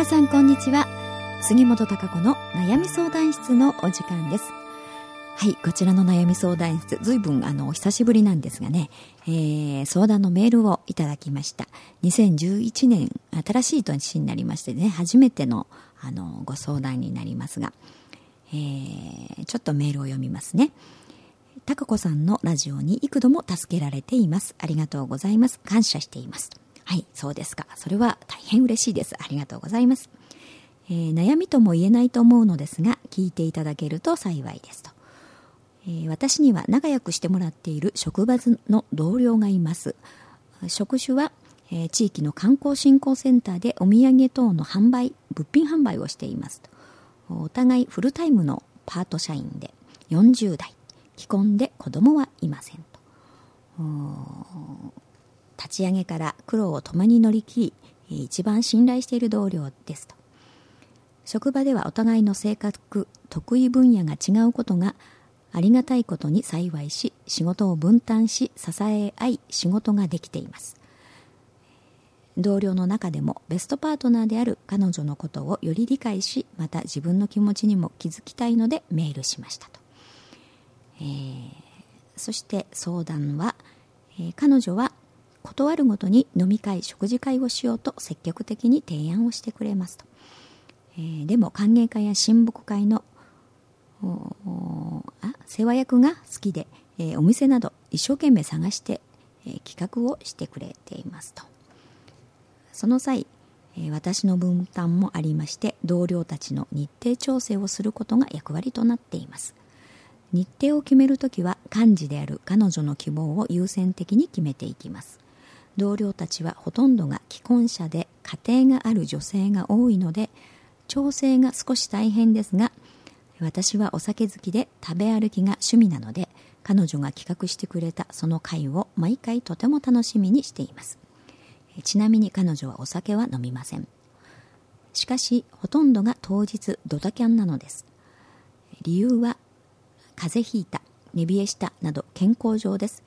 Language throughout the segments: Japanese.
皆さんこんにちは。杉本孝子の悩み相談室のお時間です。はいこちらの悩み相談室ずいぶんあのお久しぶりなんですがね、えー、相談のメールをいただきました。2011年新しい年になりましてね初めてのあのご相談になりますが、えー、ちょっとメールを読みますね。高子さんのラジオに幾度も助けられています。ありがとうございます。感謝しています。はい、そうですか。それは大変嬉しいです。ありがとうございます。えー、悩みとも言えないと思うのですが、聞いていただけると幸いですと。えー、私には仲良くしてもらっている職場の同僚がいます。職種は、えー、地域の観光振興センターでお土産等の販売、物品販売をしていますと。お互いフルタイムのパート社員で40代、既婚で子供はいませんと。立ち上げから苦労を共に乗り切り一番信頼している同僚ですと。職場ではお互いの性格得意分野が違うことがありがたいことに幸いし仕事を分担し支え合い仕事ができています。同僚の中でもベストパートナーである彼女のことをより理解しまた自分の気持ちにも気づきたいのでメールしましたと、えー、そして相談は、えー、彼女は断るごとに飲み会食事会をしようと積極的に提案をしてくれますと、えー、でも歓迎会や親睦会のあ世話役が好きで、えー、お店など一生懸命探して、えー、企画をしてくれていますと。その際、え私の分担もありまして同僚たちの日程調整をすることが役割となっています。日程を決めるときは幹事である彼女の希望を優先的に決めていきます。同僚たちはほとんどが既婚者で家庭がある女性が多いので調整が少し大変ですが私はお酒好きで食べ歩きが趣味なので彼女が企画してくれたその会を毎回とても楽しみにしています。ちなみに彼女はお酒は飲みません。しかしほとんどが当日ドタキャンなのです。理由は風邪ひいた寝冷えしたなど健康上です。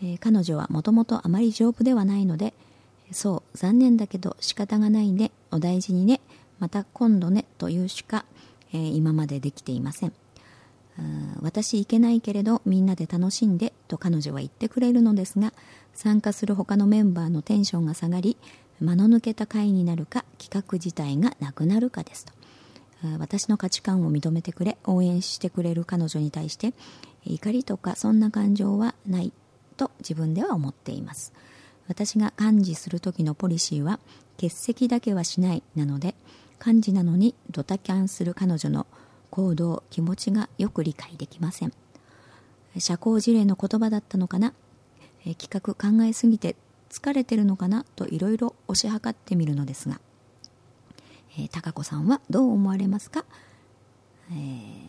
えー、彼女はもともとあまり丈夫ではないのでそう残念だけど仕方がないねお大事にねまた今度ねというしか、えー、今までできていません。私行けないけれどみんなで楽しんでと彼女は言ってくれるのですが参加する他のメンバーのテンションが下がり間の抜けた会になるか企画自体がなくなるかですと。私の価値観を認めてくれ応援してくれる彼女に対して怒りとかそんな感情はない。と自分では思っています。私が幹事する時のポリシーは欠席だけはしないなので幹事なのにドタキャンする彼女の行動気持ちがよく理解できません。社交辞令の言葉だったのかな？企画考えすぎて疲れてるのかな？といろいろ推し量ってみるのですが、えー、高子さんはどう思われますか、えー、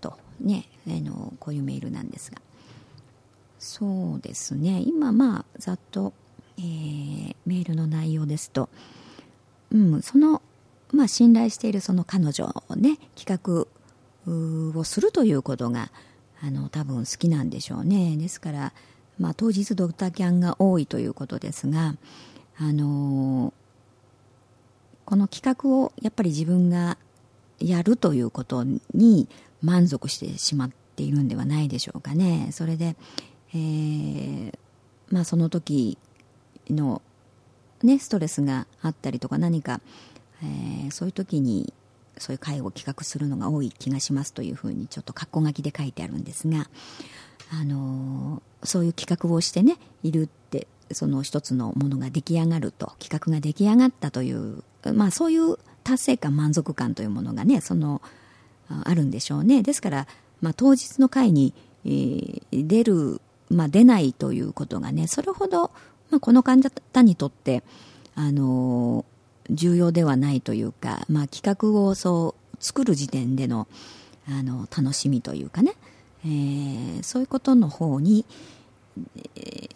とね、えー、のこういうメールなんですが。そうですね。今まあざっと、えー、メールの内容ですと、うん、その、まあ、信頼しているその彼女をね企画をするということがあの多分好きなんでしょうね。ですから、まあ、当日ドクターキャンが多いということですがあのこの企画をやっぱり自分がやるということに満足してしまっているんではないでしょうかね。それでえー、まあ、その時の、ね、ストレスがあったりとか何か、えー、そういう時にそういう会を企画するのが多い気がしますというふうにちょっと括弧書きで書いてあるんですが、あのー、そういう企画をしてねいるってその一つのものが出来上がると企画が出来上がったという、まあ、そういう達成感満足感というものがねそのあるんでしょうね。ですから、まあ、当日の会に、出るまあ、出ないということがねそれほど、まあ、この患者にとってあの重要ではないというか、まあ、企画をそう作る時点でのあの楽しみというかね、えー、そういうことの方に、えー、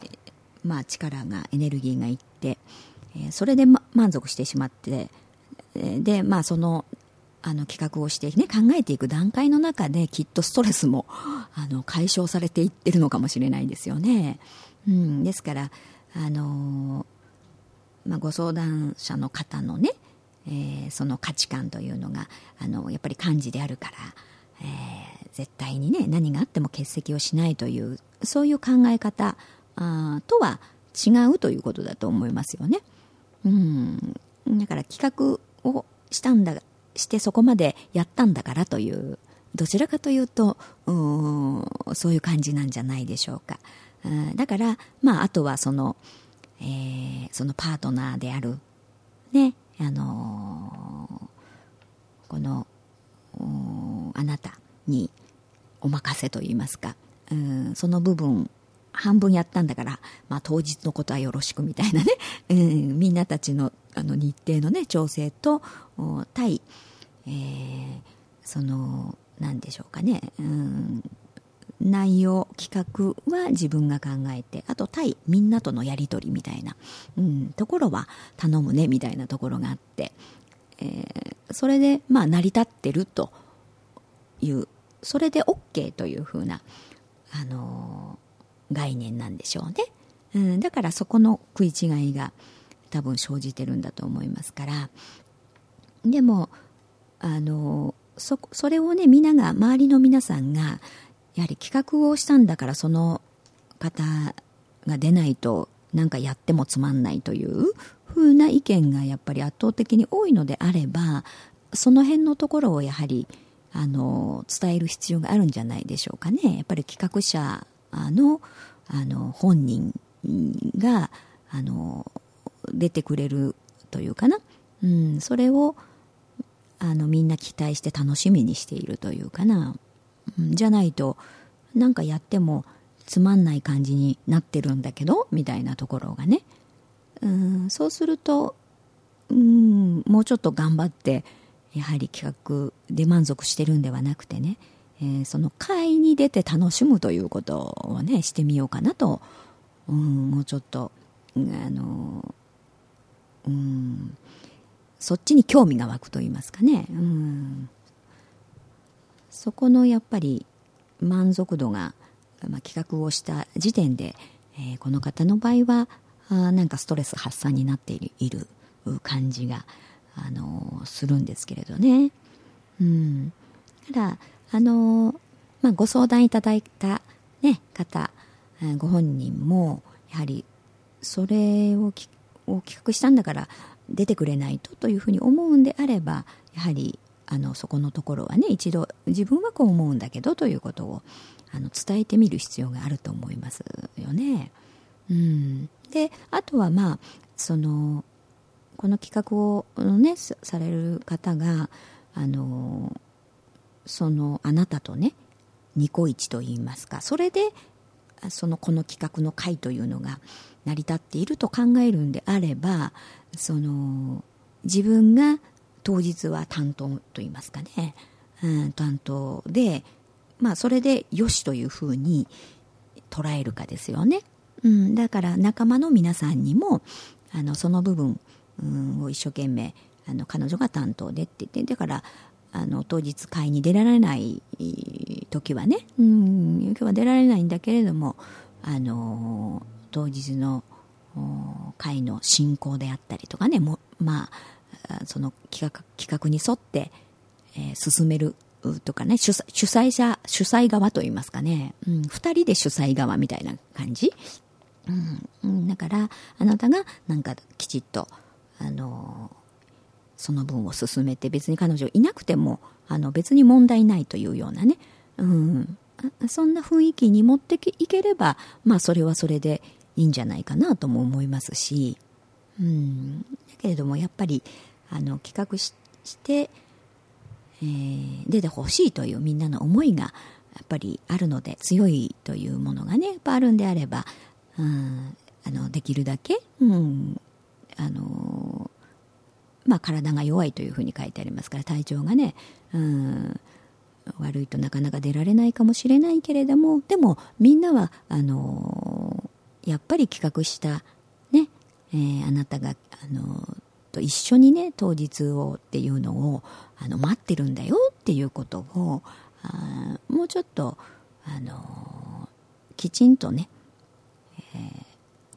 まあ、力がエネルギーがいって、えー、それで、ま、満足してしまってで、まあ、そのあの企画をしてね考えていく段階の中できっとストレスもあの解消されていってるのかもしれないですよね。うん、ですからあの、まあ、ご相談者の方のね、えー、その価値観というのがあのやっぱり漢字であるから、えー、絶対にね何があっても欠席をしないというそういう考え方あとは違うということだと思いますよね。うんだから企画をしたんだしてそこまでやったんだからというどちらかというとうそういう感じなんじゃないでしょうか。うだから、まあ、あとはその、えー、そのパートナーである、ね、あのー、この、あなたにお任せと言いますか、うん、その部分、半分やったんだから、まあ、当日のことはよろしくみたいなね、うん、みんなたちのあの日程のね、調整と、対、えー、その、なんでしょうかね、うん、内容企画は自分が考えてあと対みんなとのやり取りみたいな、うん、ところは頼むねみたいなところがあって、えー、それでまあ成り立ってるというそれで OK というふうな、あのー、概念なんでしょうね、うん、だからそこの食い違いが多分生じてるんだと思いますから。でもあのそそれをね皆が周りの皆さんがやはり企画をしたんだからその方が出ないとなんかやってもつまんないという風な意見がやっぱり圧倒的に多いのであればその辺のところをやはりあの伝える必要があるんじゃないでしょうかね。やっぱり企画者のあの本人があの出てくれるというかな、うん、それをあのみんな期待して楽しみにしているというかな。じゃないとなんかやってもつまんない感じになってるんだけどみたいなところがね。うんそうするとうんもうちょっと頑張ってやはり企画で満足してるんではなくてね、えー、その会に出て楽しむということをねしてみようかなと、うん、もうちょっとあのうんそっちに興味が湧くと言いますかね、うん、そこのやっぱり満足度が、まあ、企画をした時点で、えー、この方の場合はあなんかストレス発散になっている感じが、あのー、するんですけれどね。うん、ただ、あのー、まあ、ご相談いただいた、ね、方、ご本人もやはりそれをを企画したんだから出てくれないとというふうに思うんであればやはりあのそこのところはね一度自分はこう思うんだけどということをあの伝えてみる必要があると思いますよね。うん、であとはまあそのこの企画を、ね、される方があのそのあなたとねニコイチと言いますかそれでそのこの企画の会というのが成り立っていると考えるんであればその自分が当日は担当といいますかね、うん、担当で、まあ、それでよしというふうに捉えるかですよね。うん、だから仲間の皆さんにもあのその部分、を一生懸命あの彼女が担当でって言ってだからあの当日会に出られない時はね、うん、今日は出られないんだけれどもあの当日の会の進行であったりとかねもまあその企画企画に沿って、えー、進めるとかね主主催者主催側といいますかね、うん、2人で主催側みたいな感じ、うん、だからあなたがなんかきちっと、あの、その分を進めて別に彼女いなくてもあの別に問題ないというようなね、うん、そんな雰囲気に持っていければまあそれはそれでいいんじゃないかなとも思いますし、うん、だけれどもやっぱりあの企画しして、えー、出てほしいというみんなの思いがやっぱりあるので強いというものがねやっぱあるんであれば、うん、あのできるだけ、うんあのまあ、体が弱いというふうに書いてありますから体調がね、うん、悪いとなかなか出られないかもしれないけれどもでもみんなはあのやっぱり企画したね、えー、あなたがあのと一緒にね当日をっていうのをあの待ってるんだよっていうことをあもうちょっとあのきちんとね、え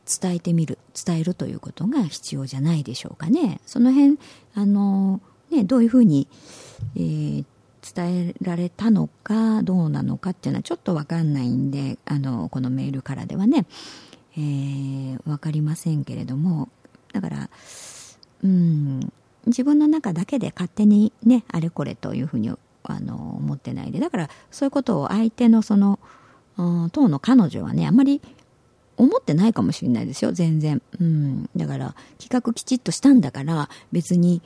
ー、伝えてみる伝えるということが必要じゃないでしょうかね。その辺あの、ね、どういうふうに、えー、伝えられたのかどうなのかっていうのはちょっと分かんないんであのこのメールからではね、えー、分かりませんけれどもだからうん自分の中だけで勝手にねあれこれというふうにあの思ってないでだからそういうことを相手のその当の彼女はねあんまり思ってないかもしれないですよ全然、うん、だから企画きちっとしたんだから別に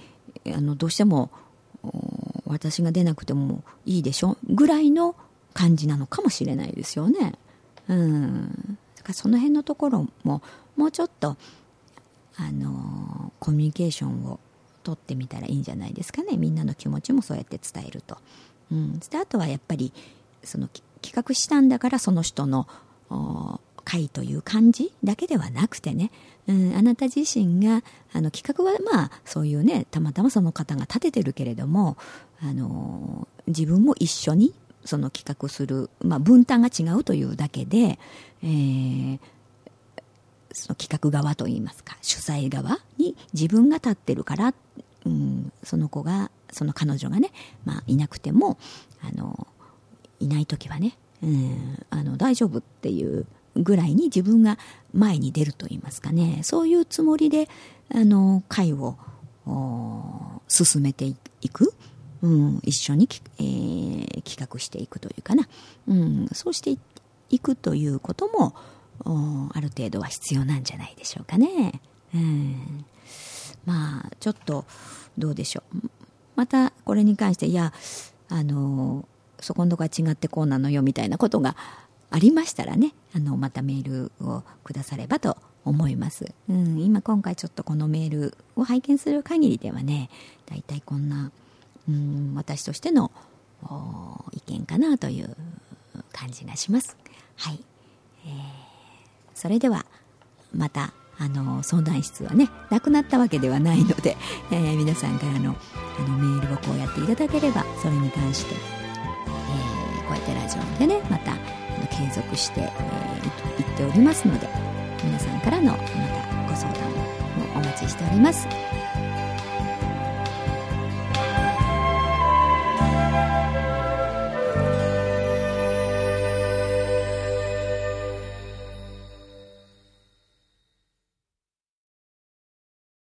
あのどうしても私が出なくてもいいでしょぐらいの感じなのかもしれないですよね。うん、その辺のところももうちょっとあのコミュニケーションを取ってみたらいいんじゃないですかね。みんなの気持ちもそうやって伝えると。うん、であとはやっぱりその企画したんだからその人の会という感じだけではなくてね、うん、あなた自身があの企画はまあそういうねたまたまその方が立ててるけれどもあの自分も一緒にその企画する、まあ、分担が違うというだけで、えー、その企画側といいますか主催側に自分が立ってるから、うん、その子がその彼女がね、まあ、いなくてもあのいない時はね、うん、あの大丈夫っていうぐらいに自分が前に出ると言いますかね。そういうつもりであの会を進めていく、うん、一緒に、えー、企画していくというかな、うん、そうしていくということもある程度は必要なんじゃないでしょうかね。うん、まあちょっとどうでしょう。またこれに関していやあのそこのとこは違ってこうなのよみたいなことがありましたらねあのまたメールをくださればと思います、うん、今今回ちょっとこのメールを拝見する限りではねだいたいこんな、うん、私としての意見かなという感じがしますはい、えー、それではまたあの相談室はねなくなったわけではないので、えー、皆さんからのあのメールをこうやっていただければそれに関して、えー、こうやってラジオでねまた継続して、えー、言っておりますので皆さんからのまたご相談をお待ちしております。